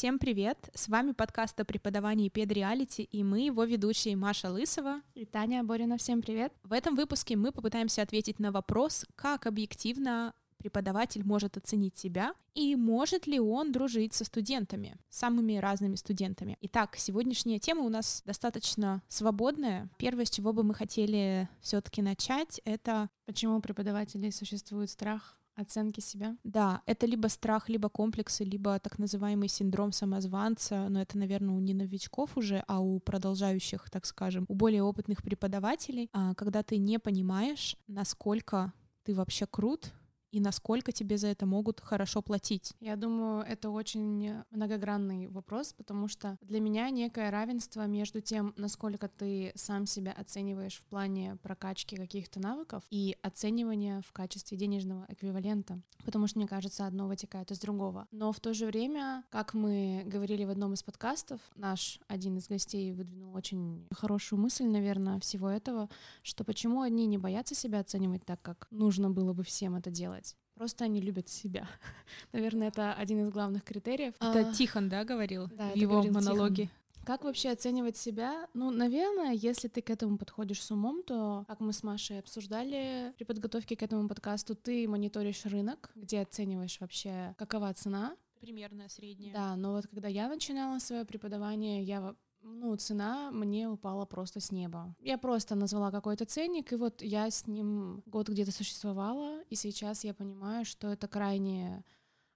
Всем привет! С вами подкаст о преподавании педреалити и мы его ведущие Маша Лысова и Таня Борина. Всем привет! В этом выпуске мы попытаемся ответить на вопрос, как объективно преподаватель может оценить себя и может ли он дружить со студентами, самыми разными студентами. Итак, сегодняшняя тема у нас достаточно свободная. Первое, с чего бы мы хотели все-таки начать, это почему у преподавателей существует страх Оценки себя? Да, это либо страх, либо комплексы, либо так называемый синдром самозванца, но это, наверное, у не новичков уже, а у продолжающих, так скажем, у более опытных преподавателей, а, когда ты не понимаешь, насколько ты вообще крут, и насколько тебе за это могут хорошо платить? Я думаю, это очень многогранный вопрос, потому что для меня некое равенство между тем, насколько ты сам себя оцениваешь в плане прокачки каких-то навыков и оценивания в качестве денежного эквивалента, потому что, мне кажется, одно вытекает из другого. Но в то же время, как мы говорили в одном из подкастов, наш один из гостей выдвинул очень хорошую мысль, наверное, всего этого, что почему одни не боятся себя оценивать так, как нужно было бы всем это делать, Просто они любят себя. Наверное, это один из главных критериев. Это а, Тихон, да, говорил да, в его монологе? Тихон. Как вообще оценивать себя? Ну, наверное, если ты к этому подходишь с умом, то, как мы с Машей обсуждали при подготовке к этому подкасту, ты мониторишь рынок, где оцениваешь вообще, какова цена. Примерная, средняя. Да, но вот когда я начинала свое преподавание, я ну, цена мне упала просто с неба. Я просто назвала какой-то ценник, и вот я с ним год где-то существовала, и сейчас я понимаю, что это крайне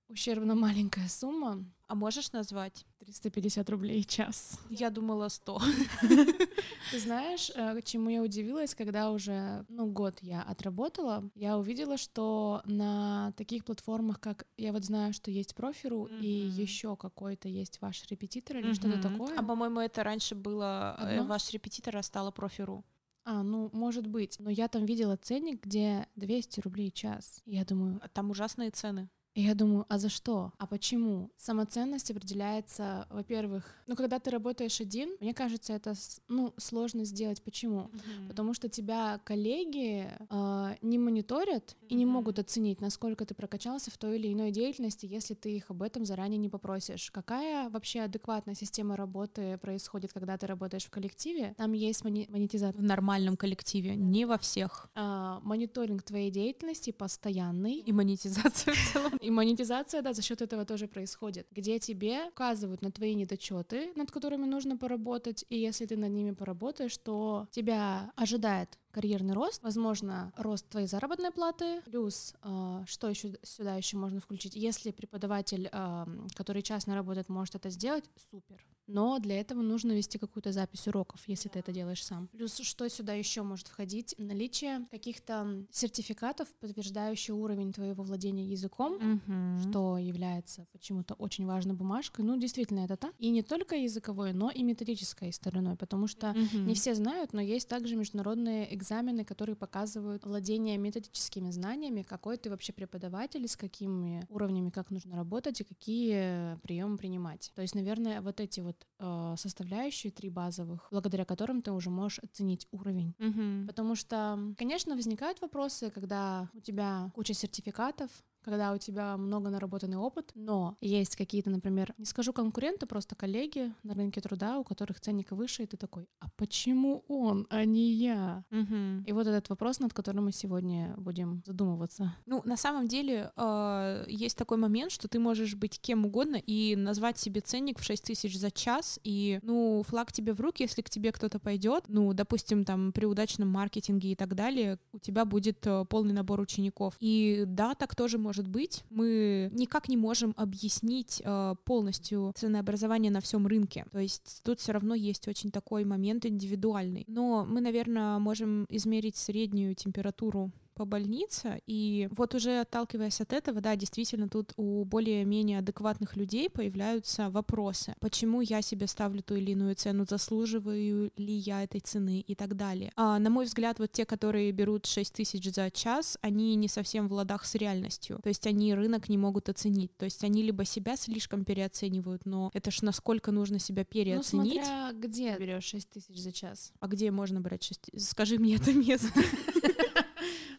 ущербно маленькая сумма. А можешь назвать? 350 рублей час. Я думала 100. Ты знаешь, э, чему я удивилась, когда уже, ну, год я отработала, я увидела, что на таких платформах, как я вот знаю, что есть Профиру mm-hmm. и еще какой-то есть ваш репетитор или mm-hmm. что-то такое. А по-моему, это раньше было э, Одно? ваш репетитор, а стало Профиру. А, ну, может быть. Но я там видела ценник, где 200 рублей час. Я думаю... Там ужасные цены. И я думаю, а за что? А почему? Самоценность определяется, во-первых, ну, когда ты работаешь один, мне кажется, это, ну, сложно сделать. Почему? Mm-hmm. Потому что тебя коллеги э, не мониторят mm-hmm. и не могут оценить, насколько ты прокачался в той или иной деятельности, если ты их об этом заранее не попросишь. Какая вообще адекватная система работы происходит, когда ты работаешь в коллективе? Там есть мони- монетизация. В нормальном коллективе, не во всех. Э, мониторинг твоей деятельности постоянный. И монетизация в целом. И монетизация, да, за счет этого тоже происходит, где тебе указывают на твои недочеты, над которыми нужно поработать, и если ты над ними поработаешь, то тебя ожидает карьерный рост, возможно, рост твоей заработной платы, плюс э, что еще сюда еще можно включить. Если преподаватель, э, который частно работает, может это сделать, супер. Но для этого нужно вести какую-то запись уроков, если ты это делаешь сам. Плюс что сюда еще может входить? Наличие каких-то сертификатов, подтверждающих уровень твоего владения языком, mm-hmm. что является почему-то очень важной бумажкой. Ну, действительно, это так. И не только языковой, но и методической стороной, потому что mm-hmm. не все знают, но есть также международные экзамены, которые показывают владение методическими знаниями, какой ты вообще преподаватель, с какими уровнями, как нужно работать и какие приемы принимать. То есть, наверное, вот эти вот э, составляющие три базовых, благодаря которым ты уже можешь оценить уровень. Mm-hmm. Потому что, конечно, возникают вопросы, когда у тебя куча сертификатов, когда у тебя много наработанный опыт, но есть какие-то, например, не скажу конкуренты, просто коллеги на рынке труда, у которых ценник выше, и ты такой, а почему он, а не я? Угу. И вот этот вопрос, над которым мы сегодня будем задумываться. Ну, на самом деле, э, есть такой момент, что ты можешь быть кем угодно и назвать себе ценник в 6 тысяч за час, и, ну, флаг тебе в руки, если к тебе кто-то пойдет, ну, допустим, там, при удачном маркетинге и так далее, у тебя будет э, полный набор учеников. И да, так тоже может может быть, мы никак не можем объяснить э, полностью ценообразование на всем рынке. То есть тут все равно есть очень такой момент индивидуальный. Но мы, наверное, можем измерить среднюю температуру по больнице, и вот уже отталкиваясь от этого, да, действительно тут у более-менее адекватных людей появляются вопросы, почему я себе ставлю ту или иную цену, заслуживаю ли я этой цены и так далее. А, на мой взгляд, вот те, которые берут 6 тысяч за час, они не совсем в ладах с реальностью, то есть они рынок не могут оценить, то есть они либо себя слишком переоценивают, но это ж насколько нужно себя переоценить. Ну, смотря где берешь 6 тысяч за час. А где можно брать 6 Скажи мне это место.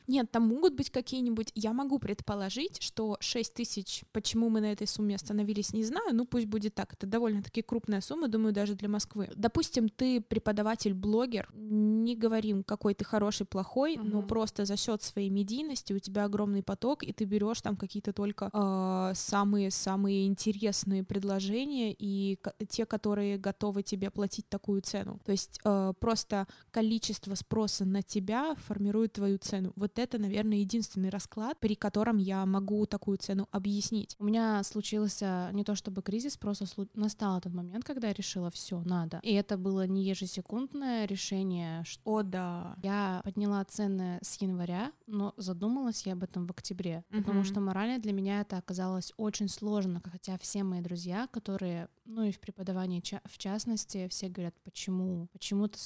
Нет, там могут быть какие-нибудь... Я могу предположить, что 6 тысяч, почему мы на этой сумме остановились, не знаю, ну пусть будет так. Это довольно-таки крупная сумма, думаю, даже для Москвы. Допустим, ты преподаватель-блогер, не говорим, какой ты хороший, плохой, угу. но просто за счет своей медийности у тебя огромный поток, и ты берешь там какие-то только самые-самые э, интересные предложения и те, которые готовы тебе платить такую цену. То есть э, просто количество спроса на тебя формирует твою цену. Вот это, наверное, единственный расклад, при котором я могу такую цену объяснить. У меня случился не то чтобы кризис, просто настал этот момент, когда я решила, все, надо. И это было не ежесекундное решение. Что О, да. Я подняла цены с января, но задумалась я об этом в октябре, угу. потому что морально для меня это оказалось очень сложно, хотя все мои друзья, которые, ну и в преподавании в частности, все говорят, почему, почему это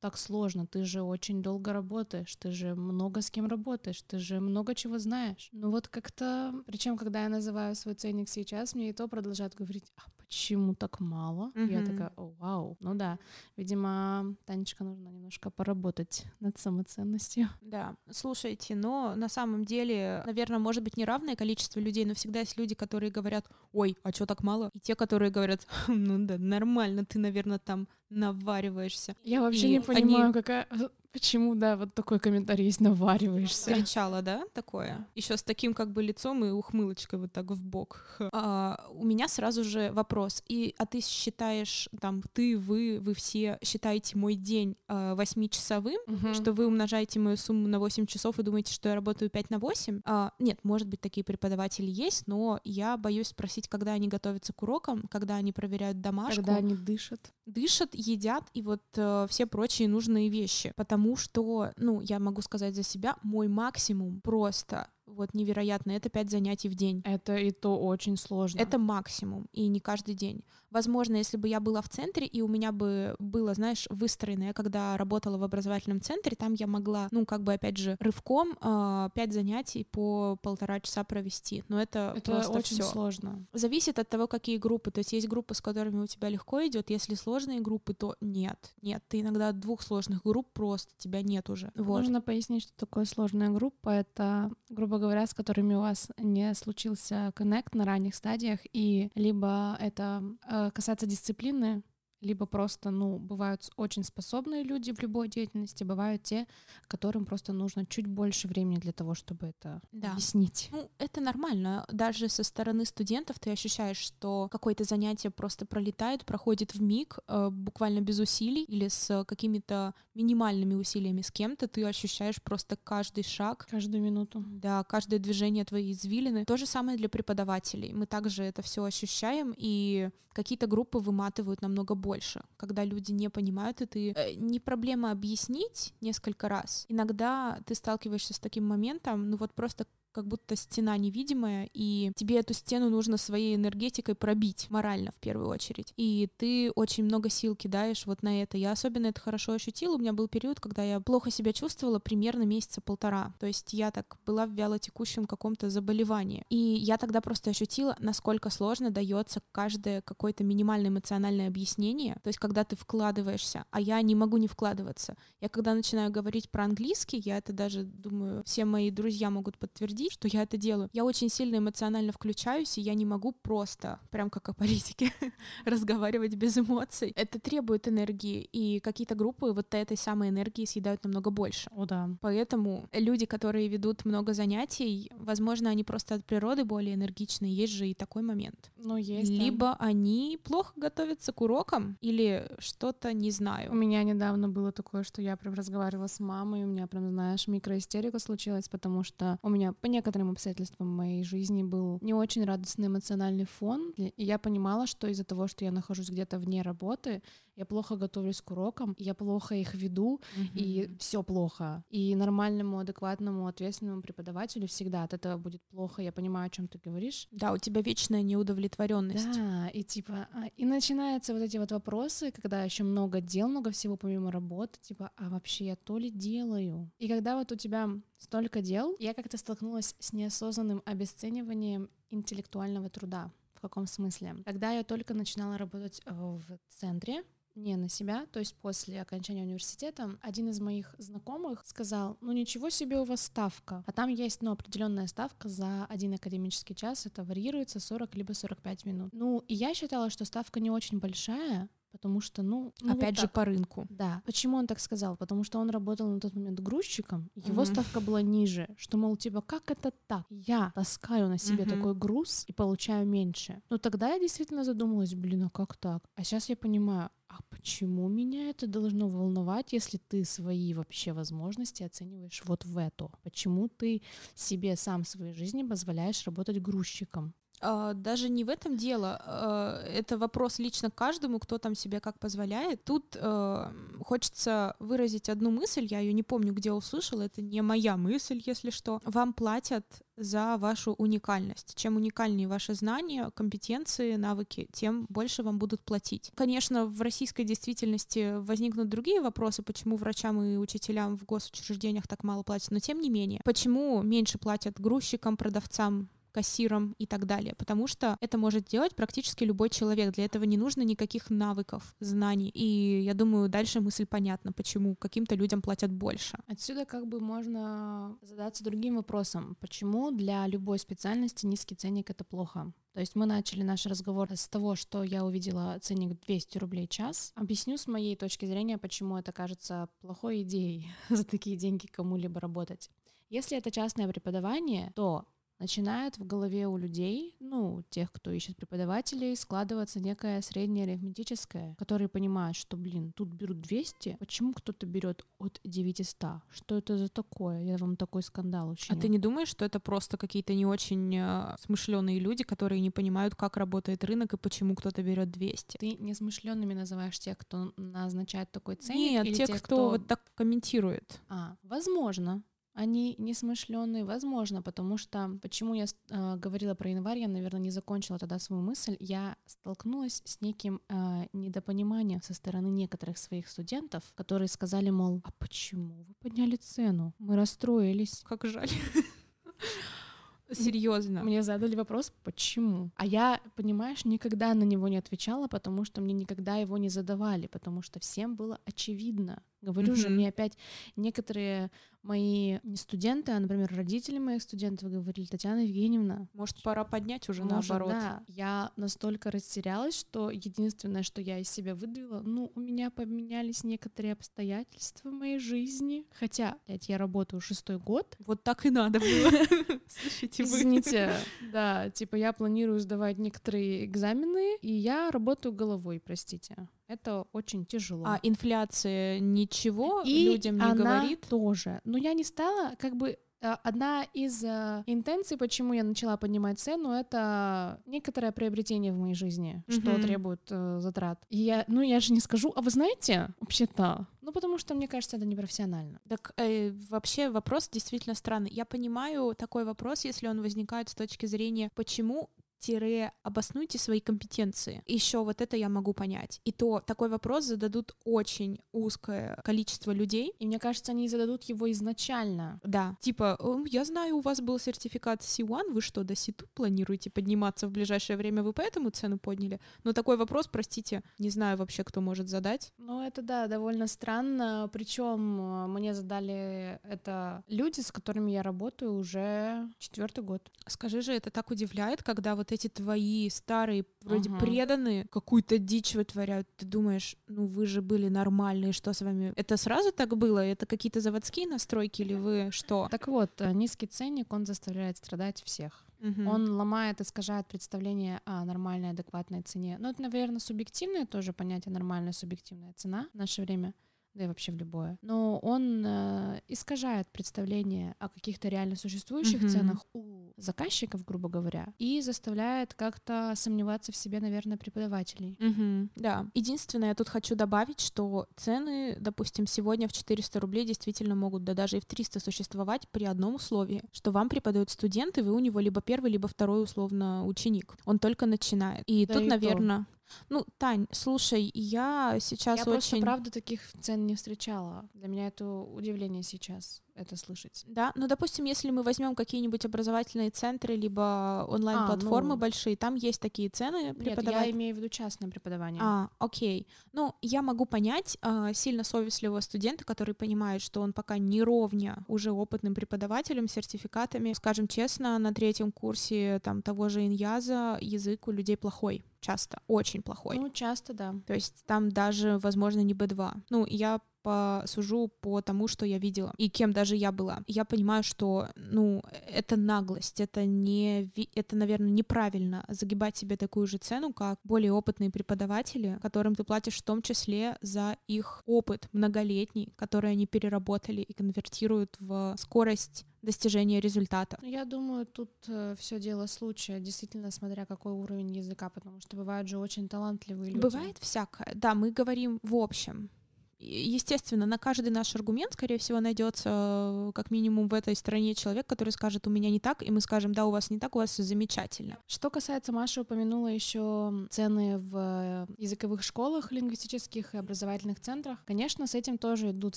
так, сложно, ты же очень долго работаешь, ты же много с кем работаешь, ты же много чего знаешь. Ну вот как-то, причем когда я называю свой ценник сейчас, мне и то продолжают говорить, а почему так мало? Mm-hmm. Я такая, О, вау, ну да, видимо, Танечка нужно немножко поработать над самоценностью. Да, слушайте, но на самом деле, наверное, может быть неравное количество людей, но всегда есть люди, которые говорят, ой, а что так мало? И те, которые говорят, ну да, нормально, ты, наверное, там навариваешься. Я вообще и не понимаю, они... какая Почему, да, вот такой комментарий есть, навариваешься. Кричала, да, такое? Еще с таким как бы лицом и ухмылочкой вот так в бок. А, у меня сразу же вопрос. И, а ты считаешь, там, ты, вы, вы все считаете мой день а, восьмичасовым, угу. что вы умножаете мою сумму на 8 часов и думаете, что я работаю 5 на 8? А, нет, может быть, такие преподаватели есть, но я боюсь спросить, когда они готовятся к урокам, когда они проверяют домашку. Когда они дышат. Дышат, едят и вот э, все прочие нужные вещи. Потому что, ну, я могу сказать за себя, мой максимум просто вот невероятно, это 5 занятий в день. Это и то очень сложно. Это максимум, и не каждый день. Возможно, если бы я была в центре, и у меня бы было, знаешь, выстроено, я когда работала в образовательном центре, там я могла, ну, как бы, опять же, рывком э, 5 занятий по полтора часа провести. Но это, это просто очень всё. сложно. Зависит от того, какие группы. То есть есть группы, с которыми у тебя легко идет, если сложные группы, то нет. Нет, ты иногда двух сложных групп просто тебя нет уже. Вот. Нужно пояснить, что такое сложная группа. Это, грубо говоря, с которыми у вас не случился коннект на ранних стадиях, и либо это э, касается дисциплины, либо просто, ну, бывают очень способные люди в любой деятельности, бывают те, которым просто нужно чуть больше времени для того, чтобы это да. объяснить. Ну, это нормально. Даже со стороны студентов ты ощущаешь, что какое-то занятие просто пролетает, проходит в миг, э, буквально без усилий или с какими-то минимальными усилиями с кем-то, ты ощущаешь просто каждый шаг. Каждую минуту. Да, каждое движение твоей извилины. То же самое для преподавателей. Мы также это все ощущаем, и какие-то группы выматывают намного больше больше, когда люди не понимают, и ты э, не проблема объяснить несколько раз. Иногда ты сталкиваешься с таким моментом, ну вот просто как будто стена невидимая, и тебе эту стену нужно своей энергетикой пробить, морально в первую очередь. И ты очень много сил кидаешь вот на это. Я особенно это хорошо ощутила. У меня был период, когда я плохо себя чувствовала примерно месяца полтора. То есть я так была в вялотекущем каком-то заболевании. И я тогда просто ощутила, насколько сложно дается каждое какое-то минимальное эмоциональное объяснение. То есть когда ты вкладываешься, а я не могу не вкладываться. Я когда начинаю говорить про английский, я это даже думаю, все мои друзья могут подтвердить, подтвердить, что я это делаю. Я очень сильно эмоционально включаюсь, и я не могу просто, прям как о политике, разговаривать без эмоций. Это требует энергии, и какие-то группы вот этой самой энергии съедают намного больше. О, да. Поэтому люди, которые ведут много занятий, возможно, они просто от природы более энергичные. Есть же и такой момент. Ну, есть. Либо да. они плохо готовятся к урокам, или что-то не знаю. У меня недавно было такое, что я прям разговаривала с мамой, у меня прям, знаешь, микроистерика случилась, потому что у меня по некоторым обстоятельствам моей жизни был не очень радостный эмоциональный фон, и я понимала, что из-за того, что я нахожусь где-то вне работы, я плохо готовлюсь к урокам, я плохо их веду, mm-hmm. и все плохо. И нормальному, адекватному, ответственному преподавателю всегда от этого будет плохо. Я понимаю, о чем ты говоришь. Да, у тебя вечная неудовлетворенность. Да, и типа, а, и начинаются вот эти вот вопросы, когда еще много дел, много всего помимо работы, типа, а вообще я то ли делаю? И когда вот у тебя столько дел, я как-то столкнулась с неосознанным обесцениванием интеллектуального труда. В каком смысле? Когда я только начинала работать э, в центре, не на себя, то есть после окончания университета один из моих знакомых сказал, ну ничего себе у вас ставка, а там есть, ну, определенная ставка за один академический час, это варьируется 40 либо 45 минут. Ну, и я считала, что ставка не очень большая, потому что, ну... ну Опять вот же, по рынку. Да. Почему он так сказал? Потому что он работал на тот момент грузчиком, его mm-hmm. ставка была ниже, что, мол, типа, как это так? Я таскаю на себе mm-hmm. такой груз и получаю меньше. Но тогда я действительно задумалась, блин, а как так? А сейчас я понимаю, а почему меня это должно волновать, если ты свои вообще возможности оцениваешь вот в это? Почему ты себе сам в своей жизни позволяешь работать грузчиком? А, даже не в этом дело. А, это вопрос лично каждому, кто там себе как позволяет. Тут э, хочется выразить одну мысль, я ее не помню, где услышала, это не моя мысль, если что. Вам платят за вашу уникальность. Чем уникальнее ваши знания, компетенции, навыки, тем больше вам будут платить. Конечно, в российской действительности возникнут другие вопросы, почему врачам и учителям в госучреждениях так мало платят, но тем не менее, почему меньше платят грузчикам, продавцам, кассиром и так далее, потому что это может делать практически любой человек. Для этого не нужно никаких навыков, знаний. И я думаю, дальше мысль понятна, почему каким-то людям платят больше. Отсюда как бы можно задаться другим вопросом. Почему для любой специальности низкий ценник — это плохо? То есть мы начали наш разговор с того, что я увидела ценник 200 рублей час. Объясню с моей точки зрения, почему это кажется плохой идеей за такие деньги кому-либо работать. Если это частное преподавание, то начинает в голове у людей, ну, тех, кто ищет преподавателей, складываться некое среднее арифметическое, которые понимают, что, блин, тут берут 200, почему кто-то берет от 900? Что это за такое? Я вам такой скандал учиню. А ты не думаешь, что это просто какие-то не очень э, смышленые люди, которые не понимают, как работает рынок и почему кто-то берет 200? Ты несмышленными называешь тех, кто назначает такой ценник? Нет, или тех, тех кто, кто вот так комментирует. А, возможно они несмышленные, возможно, потому что почему я э, говорила про январь, я, наверное, не закончила тогда свою мысль. Я столкнулась с неким э, недопониманием со стороны некоторых своих студентов, которые сказали, мол, а почему вы подняли цену? Мы расстроились. Как жаль. Серьезно. Мне задали вопрос, почему. А я, понимаешь, никогда на него не отвечала, потому что мне никогда его не задавали, потому что всем было очевидно. Говорю mm-hmm. же, мне опять некоторые мои не студенты, а, например, родители моих студентов говорили, Татьяна Евгеньевна, может, пора поднять уже может, наоборот. Да, я настолько растерялась, что единственное, что я из себя выдавила, ну, у меня поменялись некоторые обстоятельства в моей жизни, хотя, блядь, я работаю шестой год. Вот так и надо было. Слушайте, вы. Извините, да, типа я планирую сдавать некоторые экзамены, и я работаю головой, простите. Это очень тяжело. А инфляция ничего и людям не она говорит? тоже. Но я не стала как бы э, Одна из uh, интенций, почему я начала поднимать цену, это некоторое приобретение в моей жизни, mm-hmm. что требует uh, затрат. И я, ну я же не скажу, а вы знаете, вообще-то, ну потому что мне кажется, это непрофессионально. Так э, вообще вопрос действительно странный. Я понимаю такой вопрос, если он возникает с точки зрения, почему тире обоснуйте свои компетенции. Еще вот это я могу понять. И то такой вопрос зададут очень узкое количество людей. И мне кажется, они зададут его изначально. Да. Типа, я знаю, у вас был сертификат C1, вы что, до C2 планируете подниматься в ближайшее время, вы поэтому цену подняли? Но такой вопрос, простите, не знаю вообще, кто может задать. Ну, это да, довольно странно. Причем э, мне задали это люди, с которыми я работаю уже четвертый год. Скажи же, это так удивляет, когда вот эти твои старые, вроде uh-huh. преданные, какую-то дичь вытворяют. Ты думаешь, ну вы же были нормальные, что с вами? Это сразу так было? Это какие-то заводские настройки или вы что? Так вот, э, низкий ценник, он заставляет страдать всех. Угу. Он ломает, искажает представление о нормальной, адекватной цене. Ну, это, наверное, субъективное тоже понятие, нормальная, субъективная цена в наше время да и вообще в любое. Но он э, искажает представление о каких-то реально существующих mm-hmm. ценах у заказчиков, грубо говоря, и заставляет как-то сомневаться в себе, наверное, преподавателей. Mm-hmm. Да. Единственное, я тут хочу добавить, что цены, допустим, сегодня в 400 рублей действительно могут, да даже и в 300 существовать при одном условии, что вам преподают студент, и вы у него либо первый, либо второй условно ученик. Он только начинает. И да тут, и наверное, ну, Тань, слушай, я сейчас я очень... Я просто, правда, таких цен не встречала. Для меня это удивление сейчас. Это слышать. Да, но, допустим, если мы возьмем какие-нибудь образовательные центры, либо онлайн-платформы а, ну... большие, там есть такие цены преподавать. Нет, я имею в виду частное преподавание. А, окей. Ну, я могу понять э, сильно совестливого студента, который понимает, что он пока не ровня уже опытным преподавателем, сертификатами. Скажем честно, на третьем курсе там того же иньяза язык у людей плохой часто, очень плохой. Ну, часто, да. То есть там даже, возможно, не B2. Ну, я посужу по тому, что я видела и кем даже я была. Я понимаю, что, ну, это наглость, это не, это, наверное, неправильно загибать себе такую же цену, как более опытные преподаватели, которым ты платишь в том числе за их опыт многолетний, который они переработали и конвертируют в скорость достижения результата. Я думаю, тут э, все дело случая, действительно, смотря какой уровень языка, потому что бывают же очень талантливые люди. Бывает всякое, да, мы говорим в общем естественно, на каждый наш аргумент, скорее всего, найдется э, как минимум в этой стране человек, который скажет, у меня не так, и мы скажем, да, у вас не так, у вас все замечательно. Что касается, Маша упомянула еще цены в языковых школах, лингвистических и образовательных центрах. Конечно, с этим тоже идут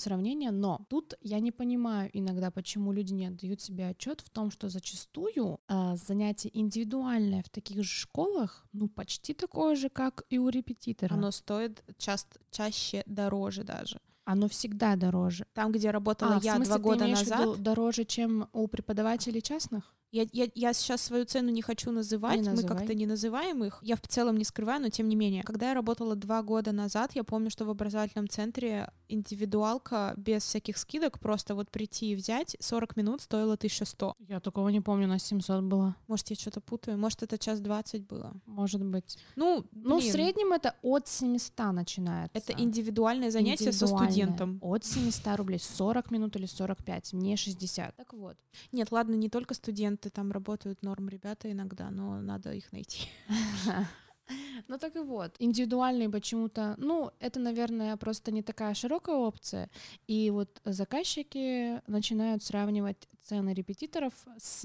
сравнения, но тут я не понимаю иногда, почему люди не отдают себе отчет в том, что зачастую э, занятие индивидуальное в таких же школах, ну, почти такое же, как и у репетитора. Оно стоит часто, чаще дороже даже. Оно всегда дороже. Там, где работала а, я смысле, два года назад. дороже, чем у преподавателей частных? Я, я, я сейчас свою цену не хочу называть, не мы как-то не называем их. Я в целом не скрываю, но тем не менее. Когда я работала два года назад, я помню, что в образовательном центре индивидуалка без всяких скидок, просто вот прийти и взять, 40 минут стоила 1100. Я такого не помню, на 700 было. Может, я что-то путаю, может, это час 20 было. Может быть. Ну, ну в среднем это от 700 начинается. Это индивидуальное занятие индивидуальное. со студентом. От 700 рублей, 40 минут или 45, не 60. Так вот. Нет, ладно, не только студент студенты там работают, норм ребята иногда, но надо их найти. Ну так и вот, индивидуальный почему-то, ну, это, наверное, просто не такая широкая опция, и вот заказчики начинают сравнивать цены репетиторов с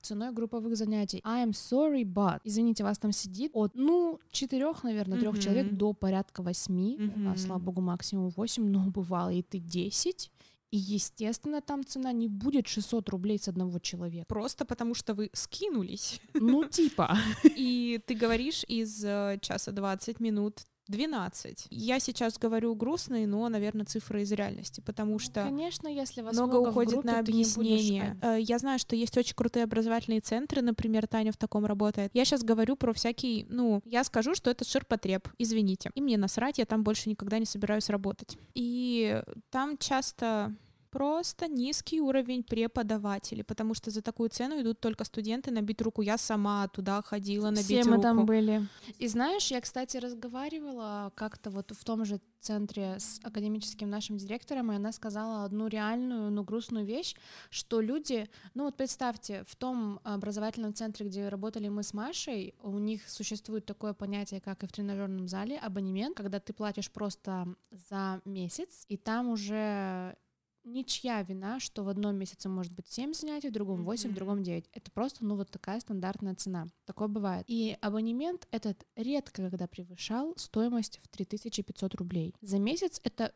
ценой групповых занятий. I'm sorry, but, извините, вас там сидит от, ну, четырех, наверное, трех mm-hmm. человек до порядка восьми, mm-hmm. а, слава богу, максимум восемь, но бывало и ты десять, и, естественно, там цена не будет 600 рублей с одного человека. Просто потому что вы скинулись. Ну, типа. И ты говоришь из э, часа 20 минут 12. Я сейчас говорю грустные, но, наверное, цифры из реальности, потому ну, что конечно, если вас много, много уходит группе, на объяснение. Будешь... Э, я знаю, что есть очень крутые образовательные центры, например, Таня в таком работает. Я сейчас говорю про всякий, ну, я скажу, что это ширпотреб, извините. И мне насрать, я там больше никогда не собираюсь работать. И там часто просто низкий уровень преподавателей, потому что за такую цену идут только студенты набить руку. Я сама туда ходила набить Все руку. мы там были. И знаешь, я, кстати, разговаривала как-то вот в том же центре с академическим нашим директором, и она сказала одну реальную, но грустную вещь, что люди, ну вот представьте, в том образовательном центре, где работали мы с Машей, у них существует такое понятие, как и в тренажерном зале, абонемент, когда ты платишь просто за месяц, и там уже ничья вина, что в одном месяце может быть 7 занятий, в другом 8, mm-hmm. в другом 9. Это просто, ну, вот такая стандартная цена. Такое бывает. И абонемент этот редко когда превышал стоимость в 3500 рублей. За месяц это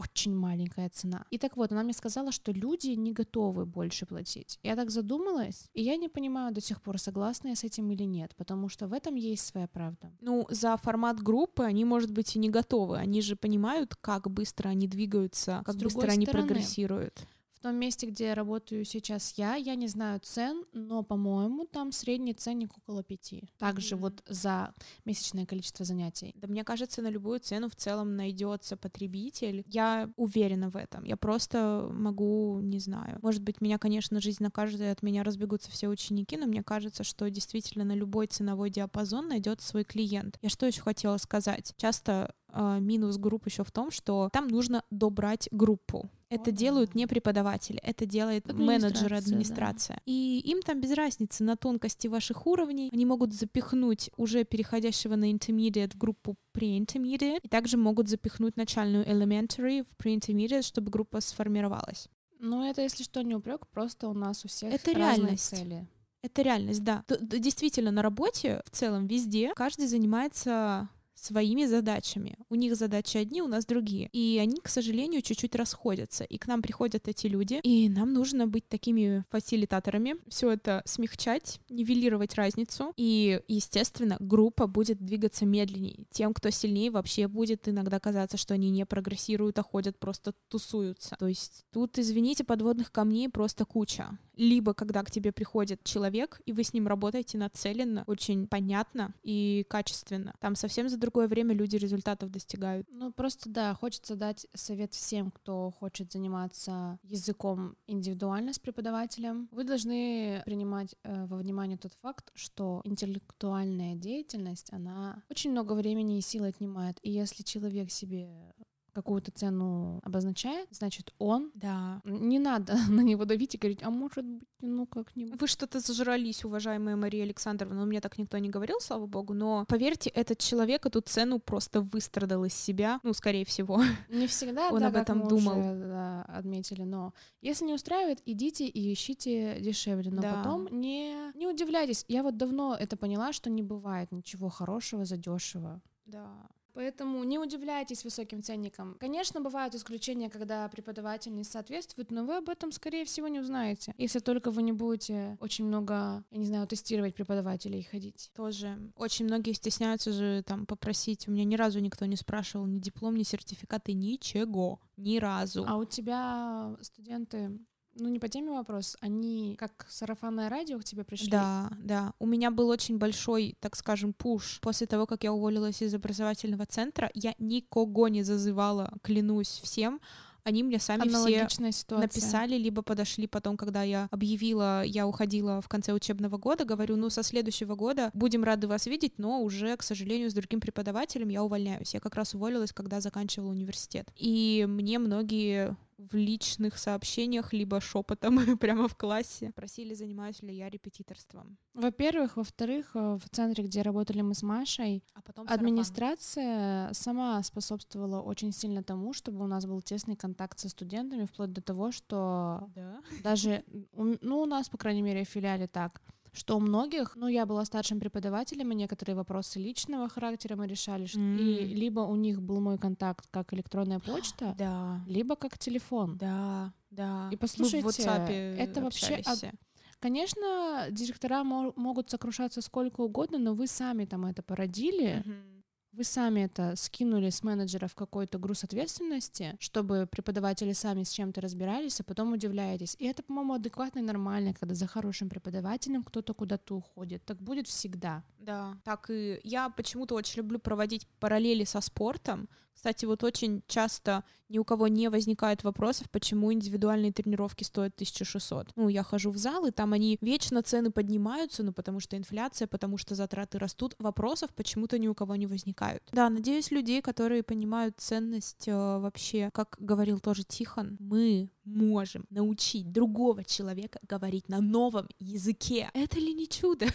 очень маленькая цена. И так вот, она мне сказала, что люди не готовы больше платить. Я так задумалась, и я не понимаю до сих пор, согласна я с этим или нет, потому что в этом есть своя правда. Ну, за формат группы они, может быть, и не готовы. Они же понимают, как быстро они двигаются, как быстро они стороны, прогрессируют. В том месте, где я работаю сейчас я, я не знаю цен, но, по-моему, там средний ценник около пяти. Также mm-hmm. вот за месячное количество занятий. Да мне кажется, на любую цену в целом найдется потребитель. Я уверена в этом. Я просто могу, не знаю. Может быть, меня, конечно, жизнь накажет, и от меня разбегутся все ученики, но мне кажется, что действительно на любой ценовой диапазон найдет свой клиент. Я что еще хотела сказать? Часто э, минус групп еще в том, что там нужно добрать группу. Это делают не преподаватели, это делает менеджер, администрация. Да. И им там без разницы на тонкости ваших уровней. Они могут запихнуть уже переходящего на intermediate в группу pre-intermediate, и также могут запихнуть начальную elementary в pre-intermediate, чтобы группа сформировалась. Ну, это, если что, не упрек, просто у нас у всех это разные реальность. цели. Это реальность, да. Д- действительно, на работе в целом везде каждый занимается своими задачами. У них задачи одни, у нас другие. И они, к сожалению, чуть-чуть расходятся. И к нам приходят эти люди, и нам нужно быть такими фасилитаторами, все это смягчать, нивелировать разницу. И, естественно, группа будет двигаться медленнее. Тем, кто сильнее, вообще будет иногда казаться, что они не прогрессируют, а ходят просто тусуются. То есть тут, извините, подводных камней просто куча либо когда к тебе приходит человек, и вы с ним работаете нацеленно, очень понятно и качественно. Там совсем за другое время люди результатов достигают. Ну, просто, да, хочется дать совет всем, кто хочет заниматься языком индивидуально с преподавателем. Вы должны принимать э, во внимание тот факт, что интеллектуальная деятельность, она очень много времени и сил отнимает. И если человек себе какую-то цену обозначает, значит он. Да. Не надо на него давить и говорить, а может быть, ну как-нибудь. Вы что-то зажрались, уважаемая Мария Александровна. Ну, мне так никто не говорил, слава богу, но поверьте, этот человек эту цену просто выстрадал из себя, ну, скорее всего. Не всегда, он да, об этом думал. Уже, да, отметили, но если не устраивает, идите и ищите дешевле, но Да. потом не, не удивляйтесь. Я вот давно это поняла, что не бывает ничего хорошего за дешево. Да. Поэтому не удивляйтесь высоким ценникам. Конечно, бывают исключения, когда преподаватель не соответствует, но вы об этом, скорее всего, не узнаете. Если только вы не будете очень много, я не знаю, тестировать преподавателей и ходить. Тоже очень многие стесняются же там попросить. У меня ни разу никто не спрашивал ни диплом, ни сертификаты, ничего. Ни разу. А у тебя студенты, ну не по теме вопрос, они как сарафанное радио к тебе пришли? Да, да. У меня был очень большой, так скажем, пуш. После того, как я уволилась из образовательного центра, я никого не зазывала, клянусь всем. Они мне сами все ситуация. написали, либо подошли потом, когда я объявила, я уходила в конце учебного года, говорю, ну, со следующего года будем рады вас видеть, но уже, к сожалению, с другим преподавателем я увольняюсь. Я как раз уволилась, когда заканчивала университет. И мне многие в личных сообщениях, либо шепотом прямо в классе просили, занимаюсь ли я репетиторством. Во-первых, во-вторых, э, в центре, где работали мы с Машей, А потом администрация сама способствовала очень сильно тому, чтобы у нас был тесный контакт со студентами, вплоть до того, что Да. даже, ну, у нас, по крайней мере, в филиале так, что у многих, ну, я была старшим преподавателем, и некоторые вопросы личного характера мы решали, ш- и либо у них был мой контакт как электронная почта, Да. либо как телефон. Да, да. И Мы в послушайте, WhatsApp это вообще общались все. Конечно, директора мо- могут сокрушаться сколько угодно, но вы сами там это породили, Мгм. Вы сами это скинули с менеджера в какой-то груз ответственности, чтобы преподаватели сами с чем-то разбирались, а потом удивляетесь. И это, по-моему, адекватно и нормально, когда за хорошим преподавателем кто-то куда-то уходит. Так будет всегда. Да, так и я почему-то очень люблю проводить параллели со спортом. Кстати, вот очень часто ни у кого не возникает вопросов, почему индивидуальные тренировки стоят 1600. Ну, я хожу в зал, и там они вечно цены поднимаются, ну, потому что инфляция, потому что затраты растут. Вопросов почему-то ни у кого не возникают. Да, надеюсь, людей, которые понимают ценность э, вообще, как говорил тоже Тихон, мы можем научить другого человека говорить на новом языке. Это ли не чудо?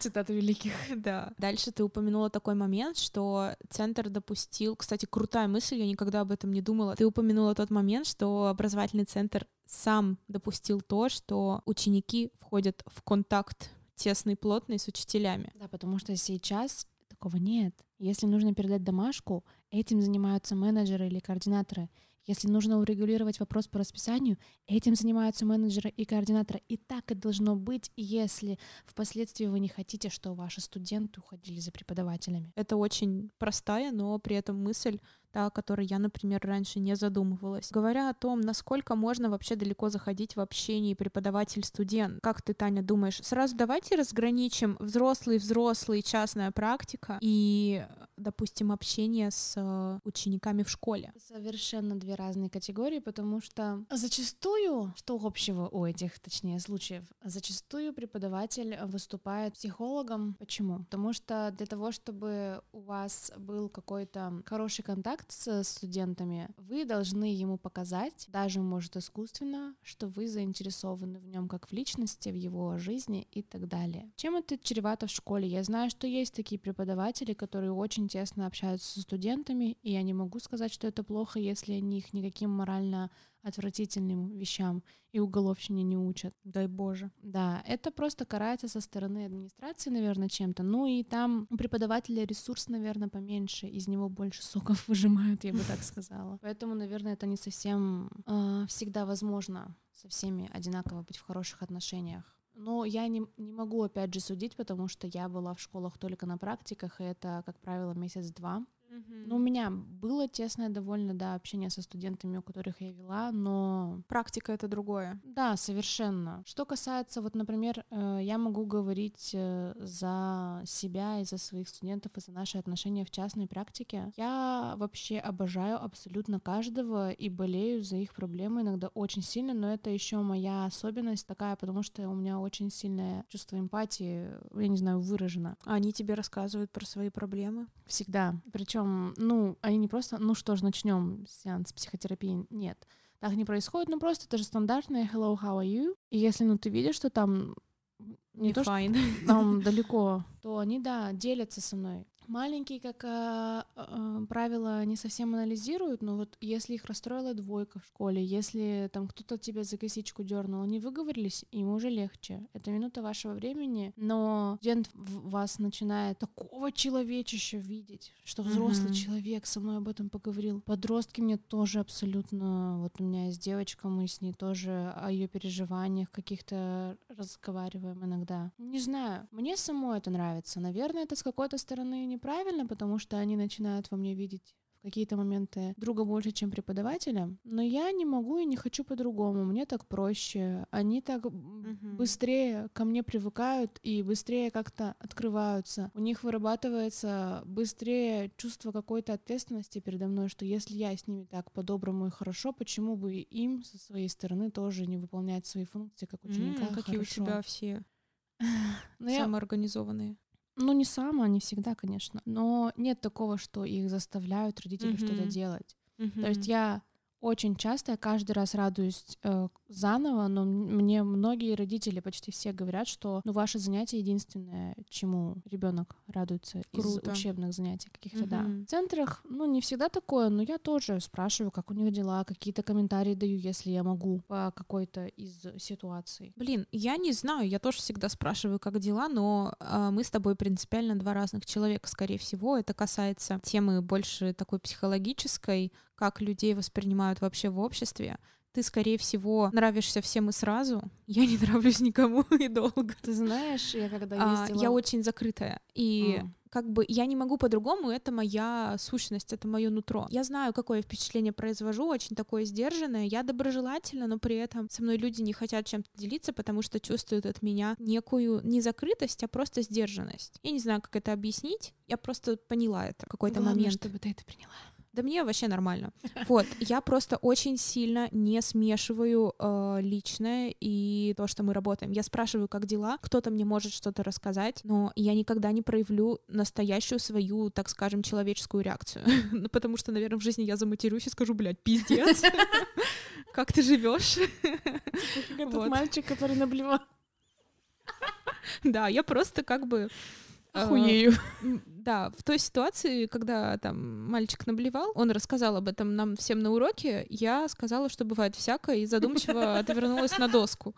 Цитата великих. Да. Дальше ты упомянула такой момент, что центр допустил, кстати, крутая мысль, я никогда об этом не думала. Ты упомянула тот момент, что образовательный центр сам допустил то, что ученики входят в контакт тесный, плотный с учителями. Да, потому что сейчас такого нет. Если нужно передать домашку, этим занимаются менеджеры или координаторы. Если нужно урегулировать вопрос по расписанию, этим занимаются менеджеры и координаторы. И так и должно быть, если впоследствии вы не хотите, что ваши студенты уходили за преподавателями. Это очень простая, но при этом мысль, та, о которой я, например, раньше не задумывалась. Говоря о том, насколько можно вообще далеко заходить в общении преподаватель-студент, как ты, Таня, думаешь? Сразу давайте разграничим взрослый-взрослый, частная практика и, допустим, общение с э, учениками в школе. Совершенно две разные категории, потому что зачастую, что общего у этих, точнее, случаев, зачастую преподаватель выступает психологом. Почему? Потому что для того, чтобы у вас был какой-то хороший контакт с студентами, вы должны ему показать, даже, может, искусственно, что вы заинтересованы в нем как в личности, в его жизни и так далее. Чем это чревато в школе? Я знаю, что есть такие преподаватели, которые очень тесно общаются со студентами, и я не могу сказать, что это плохо, если они их никаким морально отвратительным вещам и уголовщине не учат. Дай Боже. Да, это просто карается со стороны администрации, наверное, чем-то. Ну и там у преподавателя ресурс, наверное, поменьше, из него больше соков выжимают, я бы так сказала. Поэтому, наверное, это не совсем э, всегда возможно со всеми одинаково быть в хороших отношениях. Но я не, не могу, опять же, судить, потому что я была в школах только на практиках, и это, как правило, месяц-два. Ну, у меня было тесное довольно, да, общение со студентами, у которых я вела, но... Практика — это другое. Да, совершенно. Что касается, вот, например, э, я могу говорить э, за себя и за своих студентов, и за наши отношения в частной практике. Я вообще обожаю абсолютно каждого и болею за их проблемы иногда очень сильно, но это еще моя особенность такая, потому что у меня очень сильное чувство эмпатии, я не знаю, выражено. Они тебе рассказывают про свои проблемы? Всегда. Причем причем, ну, они не просто, ну что ж, начнем сеанс психотерапии. Нет, так не происходит, ну просто это же стандартное hello, how are you? И если, ну, ты видишь, что там не, не то, fine. что там далеко, то они, да, делятся со мной маленькие, как э, э, правило, не совсем анализируют, но вот если их расстроила двойка в школе, если там кто-то тебя за косичку дернул, они выговорились, им уже легче. Это минута вашего времени, но студент вас начинает такого человечища видеть, что взрослый mm-hmm. человек со мной об этом поговорил. Подростки мне тоже абсолютно, вот у меня есть девочка, мы с ней тоже о ее переживаниях каких-то разговариваем иногда. Не знаю, мне самой это нравится. Наверное, это с какой-то стороны не неправильно, потому что они начинают во мне видеть в какие-то моменты друга больше, чем преподавателя, но я не могу и не хочу по-другому. Мне так проще. Они так mm-hmm. быстрее ко мне привыкают и быстрее как-то открываются. У них вырабатывается быстрее чувство какой-то ответственности передо мной, что если я с ними так по-доброму и хорошо, почему бы им со своей стороны тоже не выполнять свои функции как ученика? Mm, какие у тебя все самоорганизованные. Ну, не сама, не всегда, конечно. Но нет такого, что их заставляют родители mm-hmm. что-то делать. Mm-hmm. То есть я очень часто, я каждый раз радуюсь э, заново, но мне многие родители, почти все говорят, что ну, ваше занятие единственное, чему ребенок радуется Круто. из учебных занятий каких-то, угу. да. В центрах, ну, не всегда такое, но я тоже спрашиваю, как у них дела, какие-то комментарии даю, если я могу по какой-то из ситуаций. Блин, я не знаю, я тоже всегда спрашиваю, как дела, но э, мы с тобой принципиально два разных человека, скорее всего. Это касается темы больше такой психологической, как людей воспринимают вообще в обществе, ты, скорее всего, нравишься всем и сразу. Я не нравлюсь никому и долго. Ты знаешь, я когда ездила... А, я очень закрытая. И mm. как бы я не могу по-другому, это моя сущность, это мое нутро. Я знаю, какое впечатление произвожу, очень такое сдержанное. Я доброжелательна, но при этом со мной люди не хотят чем-то делиться, потому что чувствуют от меня некую не закрытость, а просто сдержанность. Я не знаю, как это объяснить. Я просто поняла это в какой-то момент. чтобы ты это приняла. Да мне вообще нормально. Вот, я просто очень сильно не смешиваю э, личное и то, что мы работаем. Я спрашиваю, как дела, кто-то мне может что-то рассказать, но я никогда не проявлю настоящую свою, так скажем, человеческую реакцию. ну, потому что, наверное, в жизни я заматерюсь и скажу, блядь, пиздец. Как ты живешь? Этот мальчик, который наблевал. Да, я просто как бы Охуею. Да, в той ситуации, когда там мальчик наблевал, он рассказал об этом нам всем на уроке, я сказала, что бывает всякое, и задумчиво отвернулась на доску.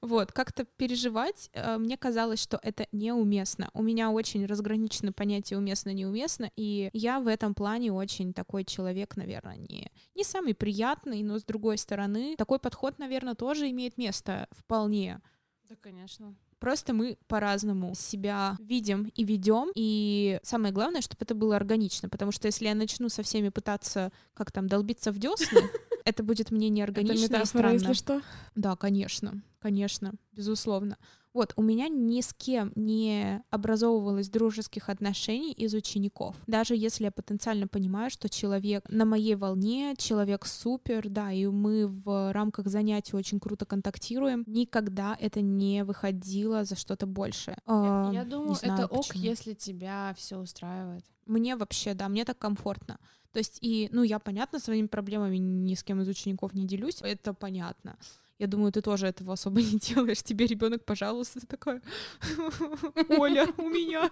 Вот, как-то переживать, э, мне казалось, что это неуместно. У меня очень разграничены понятия уместно-неуместно, и я в этом плане очень такой человек, наверное, не, не самый приятный, но с другой стороны, такой подход, наверное, тоже имеет место вполне. Да, конечно. Просто мы по-разному себя видим и ведем. И самое главное, чтобы это было органично. Потому что если я начну со всеми пытаться как там долбиться в десны, это будет мне неорганично это метафора, и странно. если что. Да, конечно, конечно, безусловно. Вот, у меня ни с кем не образовывалось дружеских отношений из учеников. Даже если я потенциально понимаю, что человек на моей волне, человек супер, да, и мы в рамках занятий очень круто контактируем, никогда это не выходило за что-то большее. Я, я думаю, это ок, почему. если тебя все устраивает. Мне вообще, да, мне так комфортно. То есть, и, ну, я, понятно, своими проблемами ни с кем из учеников не делюсь, это понятно. Я думаю, ты тоже этого особо не делаешь. Тебе ребенок, пожалуйста, ты такая, Оля, у меня.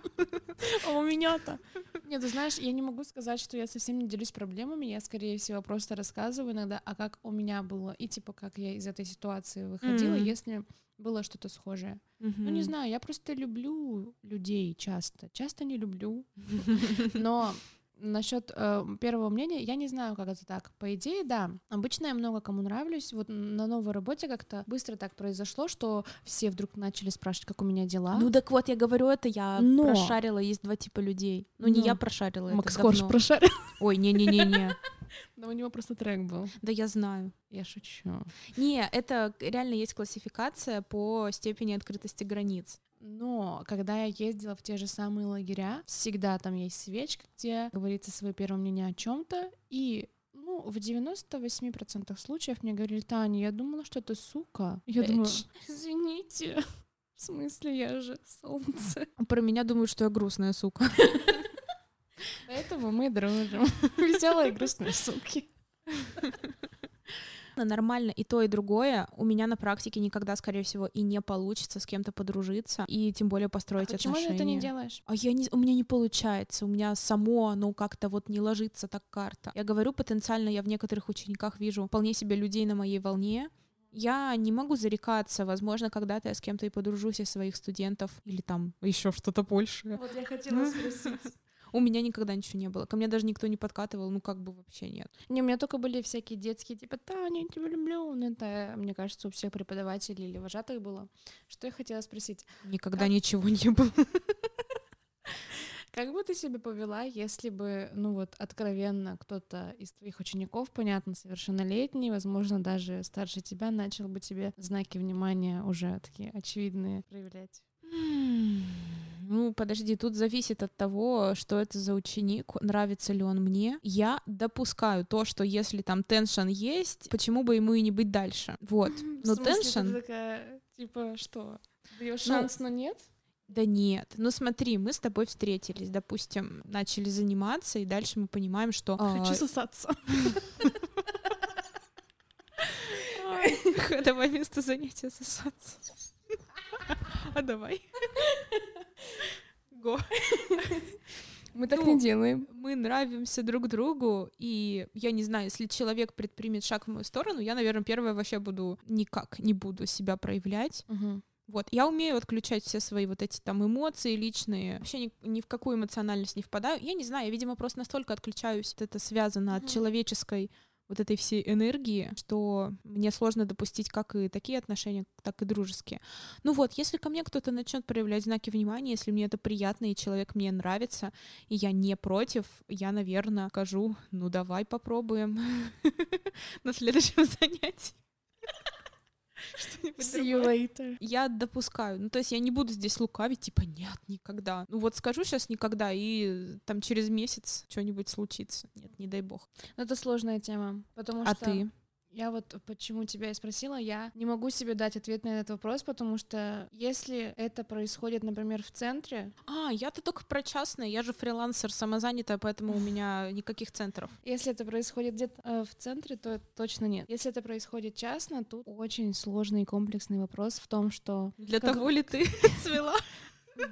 А у меня-то. Нет, ты знаешь, я не могу сказать, что я совсем не делюсь проблемами. Я, скорее всего, просто рассказываю иногда, а как у меня было, и типа как я из этой ситуации выходила, Мгм. если было что-то схожее. Ну, не знаю, я просто люблю людей часто. Часто не люблю. Но насчет э, первого мнения, я не знаю, как это так. По идее, да. Обычно я много кому нравлюсь. Вот на новой работе как-то быстро так произошло, что все вдруг начали спрашивать, как у меня дела. Ну так вот, я говорю это, я Но- прошарила, есть два типа людей. Ну не Но. я прошарила, это Макс Корж говно. прошарил. Ой, не-не-не-не. Но у него просто трек был. Да я знаю. Я шучу. Не, это реально есть классификация по степени открытости границ. Но когда я ездила в те же самые лагеря, всегда там есть свечка, где говорится свое первое мнение о чем-то, и ну, в 98% случаев мне говорили, Таня, я думала, что ты сука. Я думаю, Bitch. извините, в смысле, я же солнце. Про меня думают, что я грустная сука. Поэтому мы дружим. Веселые и грустные суки. Нормально и то, и другое. У меня на практике никогда, скорее всего, и не получится с кем-то подружиться, и тем более построить Почему ты отношения. это не делаешь? А я не, у меня не получается, у меня само оно как-то вот не ложится так карта. Я говорю, потенциально я в некоторых учениках вижу вполне себе людей на моей волне. Я не могу зарекаться, возможно, когда-то я с кем-то и подружусь из своих студентов или там еще что-то большее. Вот я хотела спросить. У меня никогда ничего не было, ко мне даже никто не подкатывал, ну как бы вообще нет. Не, у меня только были всякие детские, типа, Таня, я тебя люблю. Ну, это, мне кажется, у всех преподавателей или вожатых было. Что я хотела спросить? Никогда Как- ничего не было. Как бы ты себя повела, если бы, ну вот, откровенно кто-то из твоих учеников, понятно, совершеннолетний, возможно, даже старше тебя, начал бы тебе знаки внимания уже такие очевидные проявлять? Ну, подожди, тут зависит от того, что это за ученик, нравится ли он мне. Я допускаю то, что если там теншн есть, почему бы ему и не быть дальше. Вот. Ну, В смысле, теншн? такая, типа, что? Даешь Ну, шанс, но нет? Да нет. Ну смотри, мы с тобой встретились, допустим, начали заниматься, и дальше мы понимаем, что... а, Хочу сосаться. Давай вместо занятия сосаться. А давай. Го. Мы так Ну, не делаем. мы нравимся друг другу, и я не знаю, если человек предпримет шаг в мою сторону, я, наверное, первое вообще буду никак не буду себя проявлять. Вот, я умею отключать все свои вот эти там эмоции личные, вообще ни, ни в какую эмоциональность не впадаю. Я не знаю, я, видимо, просто настолько отключаюсь, это связано от Мгм. человеческой вот этой всей энергии, что мне сложно допустить как и такие отношения, так и дружеские. Ну вот, если ко мне кто-то начнет проявлять знаки внимания, если мне это приятно и человек мне нравится, и я не против, я, наверное, скажу, ну давай попробуем на следующем занятии. Что-нибудь See you другое. later. Я допускаю. Ну, то есть я не буду здесь лукавить, типа, нет, никогда. Ну, вот скажу сейчас никогда, и там через месяц что-нибудь случится. Нет, не дай бог. Ну, это сложная тема, потому а что... ты? Я вот почему тебя и спросила, я не могу себе дать ответ на этот вопрос, потому что если это происходит, например, в центре, А, я-то только про частное, я же фрилансер, самозанятая, поэтому у меня никаких центров. если это происходит где-то э, в центре, то точно нет. Если это происходит частно, тут очень сложный и комплексный вопрос в том, что Для Как- того ли ты цвела?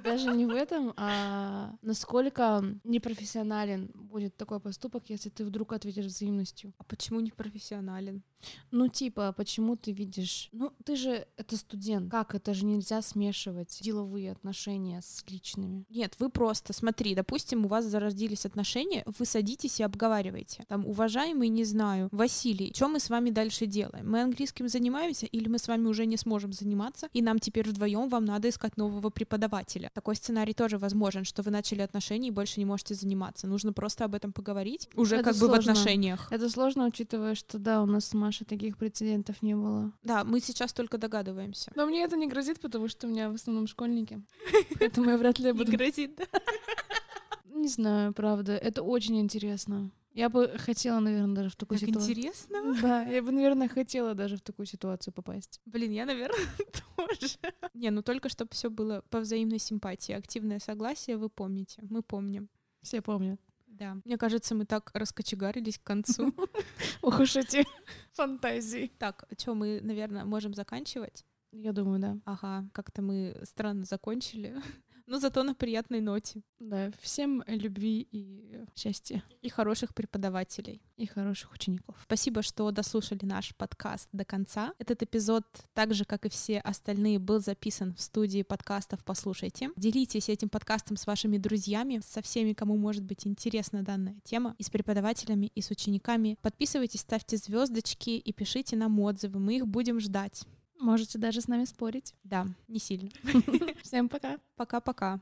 Даже не в этом, а насколько непрофессионален будет такой поступок, если ты вдруг ответишь взаимностью. А почему не профессионален? Ну, типа, почему ты видишь... Ну, ты же это студент. Как? Это же нельзя смешивать деловые отношения с личными. Нет, вы просто, смотри, допустим, у вас зародились отношения, вы садитесь и обговариваете. Там, уважаемый, не знаю, Василий, что мы с вами дальше делаем? Мы английским занимаемся или мы с вами уже не сможем заниматься, и нам теперь вдвоем вам надо искать нового преподавателя? Такой сценарий тоже возможен, что вы начали отношения и больше не можете заниматься. Нужно просто об этом поговорить, уже Это как бы в сложно. отношениях. Это сложно, учитывая, что да, у нас с Машей таких прецедентов не было. Да, мы сейчас только догадываемся. Но мне это не грозит, потому что у меня в основном школьники. Поэтому я вряд ли буду... грозит, да? Не знаю, правда. Это очень интересно. Я бы хотела, наверное, даже в такую Так ситуацию. интересно. Да, я бы, наверное, хотела даже в такую ситуацию попасть. Блин, я, наверное, тоже. Не, ну только чтобы все было по взаимной симпатии. Активное согласие, вы помните. Мы помним. Все помнят. Да. Мне кажется, мы так раскочегарились к концу. Ох уж эти фантазии. Так, что мы, наверное, можем заканчивать? Я думаю, да. Ага, как-то мы странно закончили. Но зато на приятной ноте. Да, всем любви и счастья. И хороших преподавателей. И хороших учеников. Спасибо, что дослушали наш подкаст до конца. Этот эпизод, так же, как и все остальные, был записан в студии подкастов «Послушайте». Делитесь этим подкастом с вашими друзьями, со всеми, кому может быть интересна данная тема, и с преподавателями, и с учениками. Подписывайтесь, ставьте звездочки и пишите нам отзывы. Мы их будем ждать. Можете даже с нами спорить. Да, не сильно. Всем пока. Пока-пока.